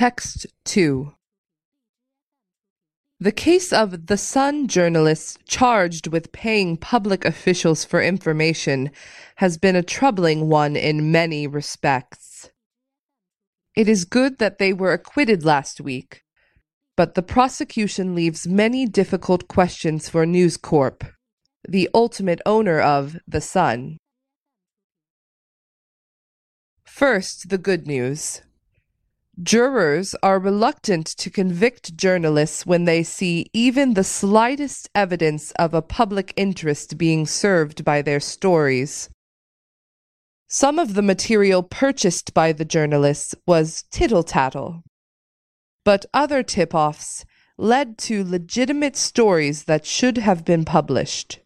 Text 2 The case of The Sun journalists charged with paying public officials for information has been a troubling one in many respects. It is good that they were acquitted last week, but the prosecution leaves many difficult questions for News Corp, the ultimate owner of The Sun. First, the good news. Jurors are reluctant to convict journalists when they see even the slightest evidence of a public interest being served by their stories. Some of the material purchased by the journalists was tittle tattle, but other tip offs led to legitimate stories that should have been published.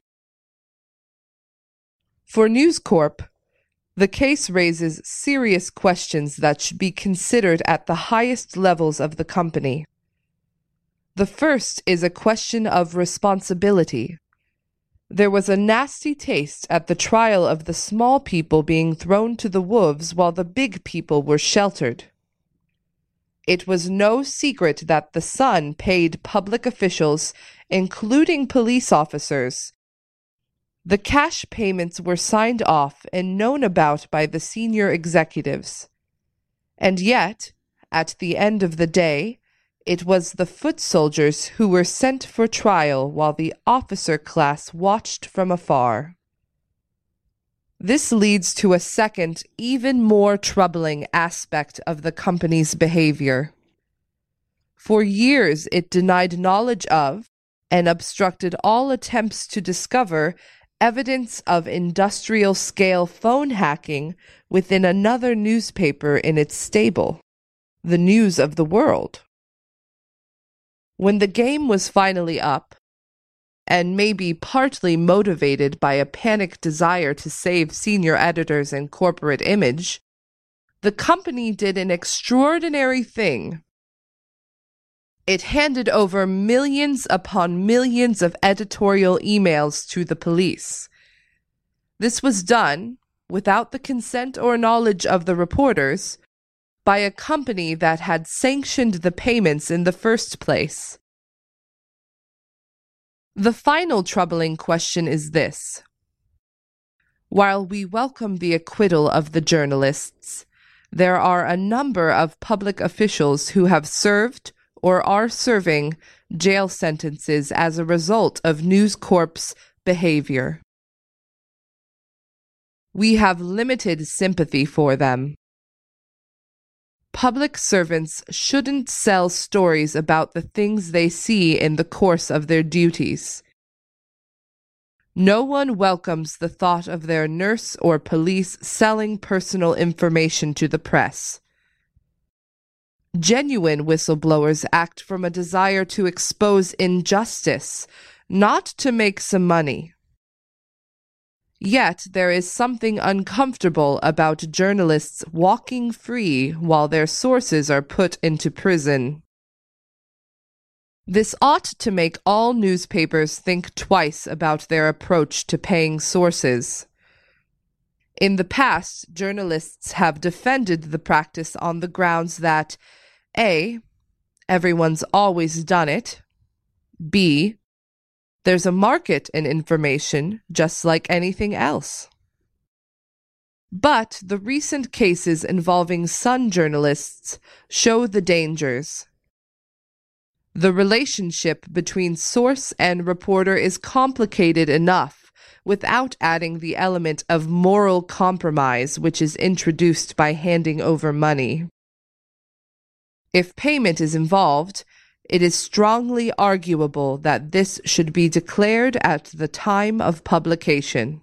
For News Corp, the case raises serious questions that should be considered at the highest levels of the company. The first is a question of responsibility. There was a nasty taste at the trial of the small people being thrown to the wolves while the big people were sheltered. It was no secret that the Sun paid public officials, including police officers, the cash payments were signed off and known about by the senior executives. And yet, at the end of the day, it was the foot soldiers who were sent for trial while the officer class watched from afar. This leads to a second, even more troubling aspect of the company's behavior. For years, it denied knowledge of and obstructed all attempts to discover evidence of industrial scale phone hacking within another newspaper in its stable, the News of the World. When the game was finally up, and maybe partly motivated by a panic desire to save senior editors and corporate image, the company did an extraordinary thing it handed over millions upon millions of editorial emails to the police. This was done, without the consent or knowledge of the reporters, by a company that had sanctioned the payments in the first place. The final troubling question is this. While we welcome the acquittal of the journalists, there are a number of public officials who have served or are serving jail sentences as a result of News Corp's behavior. We have limited sympathy for them. Public servants shouldn't sell stories about the things they see in the course of their duties. No one welcomes the thought of their nurse or police selling personal information to the press. Genuine whistleblowers act from a desire to expose injustice, not to make some money. Yet there is something uncomfortable about journalists walking free while their sources are put into prison. This ought to make all newspapers think twice about their approach to paying sources. In the past, journalists have defended the practice on the grounds that a. Everyone's always done it. B. There's a market in information just like anything else. But the recent cases involving Sun journalists show the dangers. The relationship between source and reporter is complicated enough without adding the element of moral compromise which is introduced by handing over money. If payment is involved, it is strongly arguable that this should be declared at the time of publication.